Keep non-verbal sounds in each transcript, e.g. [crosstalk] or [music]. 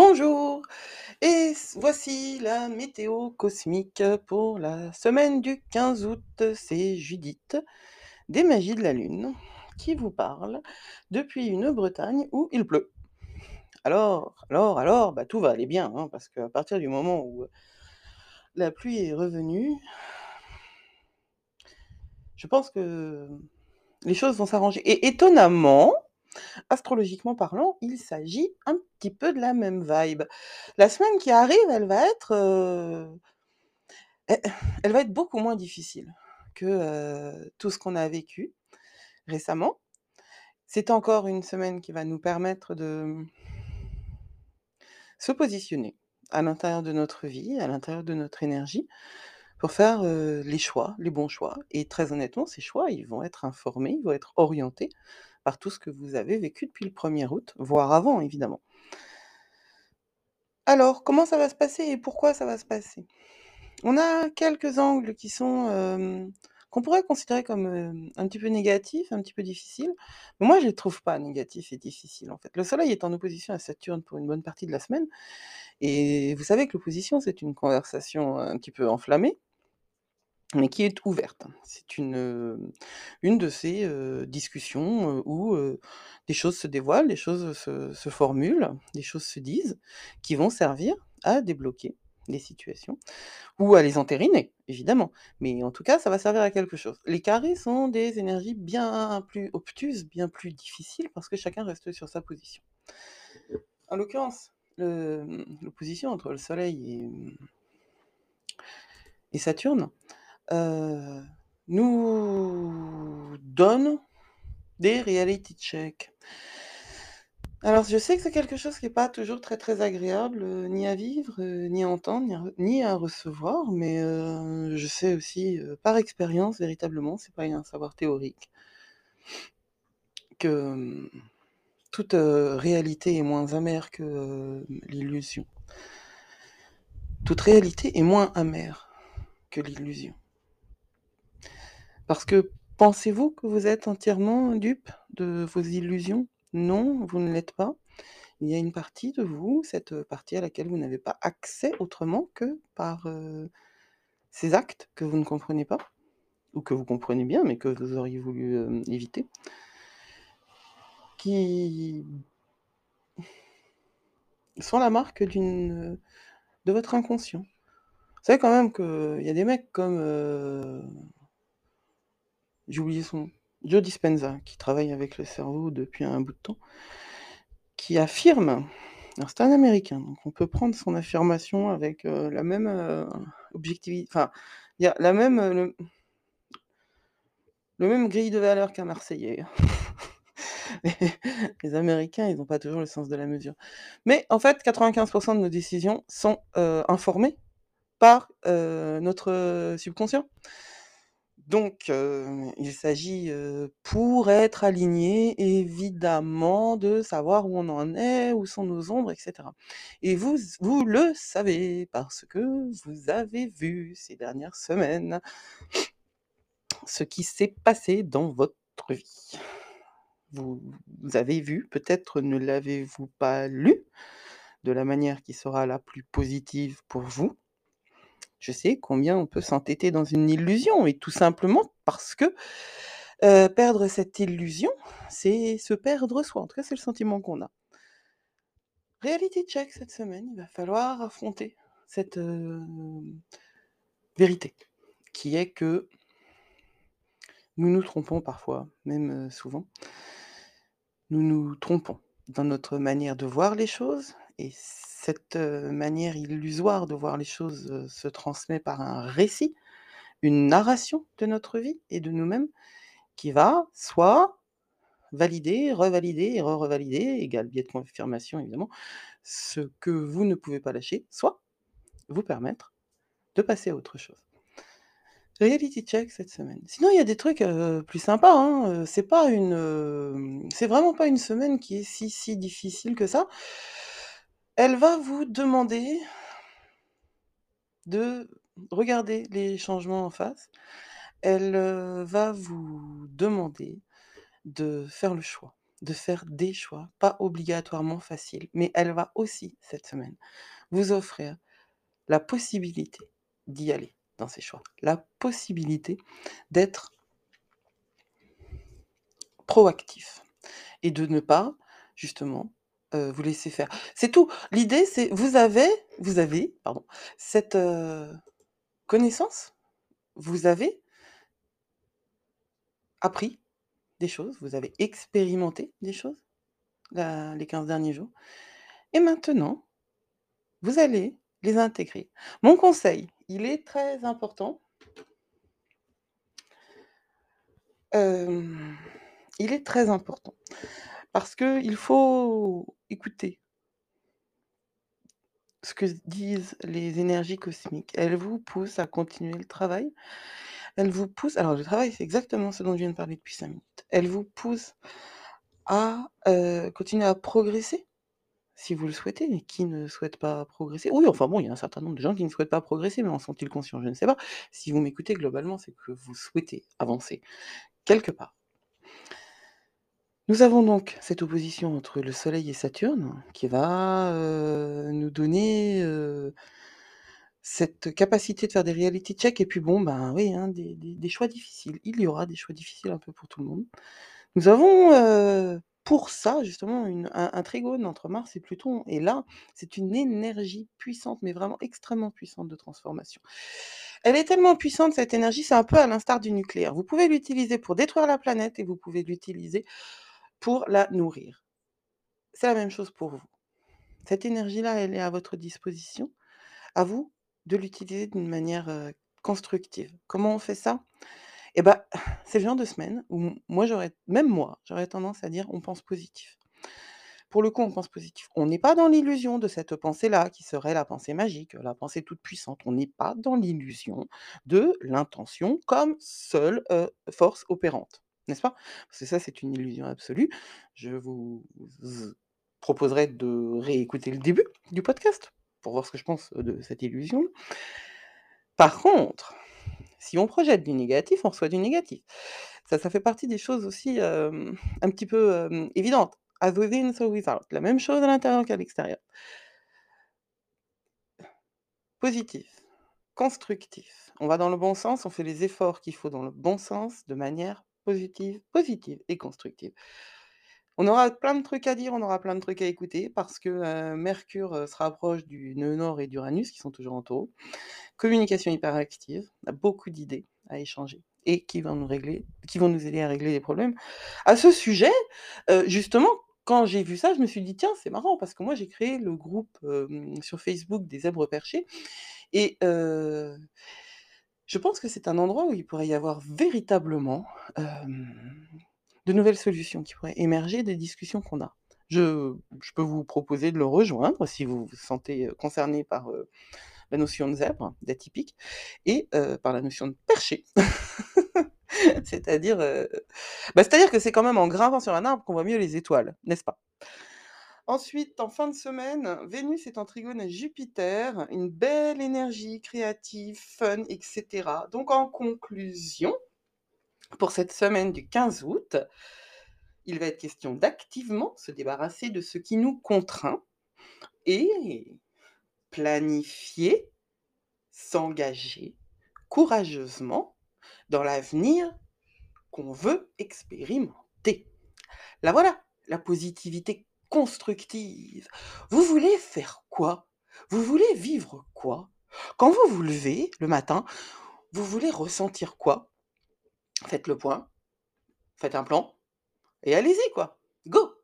Bonjour et voici la météo cosmique pour la semaine du 15 août. C'est Judith des Magies de la Lune qui vous parle depuis une Bretagne où il pleut. Alors, alors, alors, bah, tout va aller bien, hein, parce qu'à partir du moment où la pluie est revenue, je pense que les choses vont s'arranger. Et étonnamment, astrologiquement parlant, il s'agit un petit peu de la même vibe. La semaine qui arrive, elle va être, euh, elle elle va être beaucoup moins difficile que euh, tout ce qu'on a vécu récemment. C'est encore une semaine qui va nous permettre de se positionner à l'intérieur de notre vie, à l'intérieur de notre énergie, pour faire euh, les choix, les bons choix. Et très honnêtement, ces choix, ils vont être informés, ils vont être orientés par tout ce que vous avez vécu depuis le 1er août, voire avant, évidemment. Alors, comment ça va se passer et pourquoi ça va se passer? On a quelques angles qui sont qu'on pourrait considérer comme un petit peu négatifs, un petit peu difficiles. Moi, je les trouve pas négatifs et difficiles, en fait. Le Soleil est en opposition à Saturne pour une bonne partie de la semaine. Et vous savez que l'opposition, c'est une conversation un petit peu enflammée mais qui est ouverte. C'est une, de ces discussions où des choses se dévoilent, des choses se, formulent, des choses se disent, qui vont servir à débloquer des situations ou à les entériner, évidemment. Mais en tout cas, ça va servir à quelque chose. Les carrés sont des énergies bien plus obtuses, bien plus difficiles, parce que chacun reste sur sa position. En l'occurrence, l'opposition entre le Soleil et, et Saturne euh, nous donne des reality checks. Alors, je sais que c'est quelque chose qui n'est pas toujours très très agréable, euh, ni à vivre, euh, ni à entendre, ni à, recevoir, mais je sais aussi, par expérience, véritablement, c'est pas un savoir théorique, que toute réalité est moins amère que l'illusion. Toute réalité est moins amère que l'illusion. Parce que pensez-vous que vous êtes entièrement dupe de vos illusions? Non, vous ne l'êtes pas. Il y a une partie de vous, cette partie à laquelle vous n'avez pas accès autrement que par euh, ces actes que vous ne comprenez pas, ou que vous comprenez bien, mais que vous auriez voulu euh, éviter, qui sont la marque d'une de votre inconscient. Vous savez quand même qu'il y a des mecs comme... euh, j'ai oublié son Joe Dispenza, qui travaille avec le cerveau depuis un bout de temps, qui affirme, alors c'est un Américain, donc on peut prendre son affirmation avec euh, la même euh, objectivité, enfin, il y a la même, euh, même grille de valeur qu'un Marseillais. les, [laughs] les Américains, ils n'ont pas toujours le sens de la mesure. Mais en fait, 95% de nos décisions sont informées par notre subconscient. Donc, euh, il s'agit, euh, pour être aligné, évidemment, de savoir où on en est, où sont nos ombres, etc. Et vous, vous le savez parce que vous avez vu ces dernières semaines ce qui s'est passé dans votre vie. Vous, vous avez vu, peut-être ne l'avez-vous pas lu de la manière qui sera la plus positive pour vous. Je sais combien on peut s'entêter dans une illusion, et tout simplement parce que perdre cette illusion, c'est se perdre soi. En tout cas, c'est le sentiment qu'on a. Reality check cette semaine, il va falloir affronter cette vérité, qui est que nous nous trompons parfois, même souvent. Nous nous trompons dans notre manière de voir les choses, et cette manière illusoire de voir les choses se transmet par un récit, une narration de notre vie et de nous-mêmes, qui va soit valider, revalider et re-revalider, égal biais de confirmation évidemment, ce que vous ne pouvez pas lâcher, soit vous permettre de passer à autre chose. Reality check cette semaine. Sinon, il y a des trucs plus sympas. Hein. C'est c'est vraiment pas une semaine qui est si si difficile que ça. Elle va vous demander de regarder les changements en face. Elle euh, va vous demander de faire le choix de faire des choix, pas obligatoirement faciles, mais elle va aussi, cette semaine, vous offrir la possibilité d'y aller dans ces choix, la possibilité d'être proactif et de ne pas, justement, vous laisser faire. C'est tout. L'idée, c'est vous avez vous avez, cette, connaissance, vous avez appris des choses, vous avez expérimenté des choses, les 15 derniers jours et maintenant, vous allez les intégrer. Mon conseil, il est très important il est très important parce qu'il faut écouter ce que disent les énergies cosmiques. Elles vous poussent à continuer le travail. Elles vous poussent alors le travail, c'est exactement ce dont je viens de parler depuis 5 minutes. Elles vous poussent à, heu, continuer à progresser, si vous le souhaitez et qui ne souhaite pas progresser? Oui, enfin bon, il y a un certain nombre de gens qui ne souhaitent pas progresser, mais en sont-ils conscients? Je ne sais pas. Si vous m'écoutez, globalement, c'est que vous souhaitez avancer quelque part. Nous avons donc cette opposition entre le Soleil et Saturne qui va, heu, nous donner, heu, cette capacité de faire des reality check et puis bon, ben, oui, hein, des choix difficiles. Il y aura des choix difficiles un peu pour tout le monde. Nous avons, heu, pour ça justement un un trigone entre Mars et Pluton et là, c'est une énergie puissante, mais vraiment extrêmement puissante de transformation. Elle est tellement puissante cette énergie, c'est un peu à l'instar du nucléaire. Vous pouvez l'utiliser pour détruire la planète et vous pouvez l'utiliser pour la nourrir. C'est la même chose pour vous. Cette énergie-là, elle est à votre disposition. À vous de l'utiliser d'une manière, heu, constructive. Comment on fait ça? Et bah, [sighs] c'est le genre de semaine où moi j'aurais même moi, j'aurais tendance à dire: «On pense positif». Pour le coup, on pense positif. On n'est pas dans l'illusion de cette pensée-là qui serait la pensée magique, la pensée toute puissante. On n'est pas dans l'illusion de l'intention comme seule, heu, force opérante, n'est-ce pas? Parce que ça, c'est une illusion absolue. Je vous proposerai de réécouter le début du podcast pour voir ce que je pense, heu, de cette illusion. Par contre, si on projette du négatif, on reçoit du négatif. Ça, ça fait partie des choses aussi, un petit peu, hem, évidentes. As within, so without. La même chose à l'intérieur qu'à l'extérieur. Positif, constructif. On va dans le bon sens, on fait les efforts qu'il faut dans le bon sens, de manière positive, positive et constructive. On aura plein de trucs à dire, on aura plein de trucs à écouter parce que, Mercure, se rapproche du nœud nord et d'Uranus qui sont toujours en Taureau. Communication hyperactive, on a beaucoup d'idées à échanger et qui vont nous régler qui vont nous aider à régler les problèmes. À ce sujet, justement, quand j'ai vu ça, je me suis dit: «Tiens, c'est marrant» parce que moi j'ai créé le groupe, sur Facebook des zèbres perchés et je pense que c'est un endroit où il pourrait y avoir véritablement, de nouvelles solutions qui pourraient émerger des discussions qu'on a. Je peux vous proposer de le rejoindre si vous vous sentez, concerné par, la notion de zèbre, d'atypique et par la notion de perché. [laughs] C'est-à-dire, bah, c'est-à-dire que c'est quand même en grimpant sur un arbre qu'on voit mieux les étoiles, n'est-ce pas? Ensuite, en fin de semaine, Vénus est en trigone à Jupiter, une belle énergie créative, fun et cetera. Donc en conclusion, pour cette semaine du 15 août, il va être question d'activement se débarrasser de ce qui nous contraint et planifier, s'engager courageusement dans l'avenir qu'on veut expérimenter. La voilà, la positivité constructive. Vous voulez faire quoi? Vous voulez vivre quoi? Quand vous vous levez le matin, vous voulez ressentir quoi? Faites le point, faites un plan et allez-y quoi, go!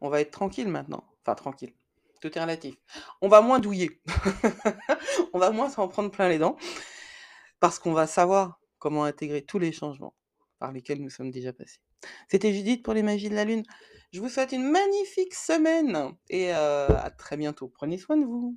On va être tranquille maintenant, enfin tranquille, tout est relatif. On va moins douiller, [laughs] on va moins s'en prendre plein les dents parce qu'on va savoir comment intégrer tous les changements par lesquels nous sommes déjà passés. C'était Judith pour les magies de la lune. Je vous souhaite une magnifique semaine et heu, à très bientôt. Prenez soin de vous.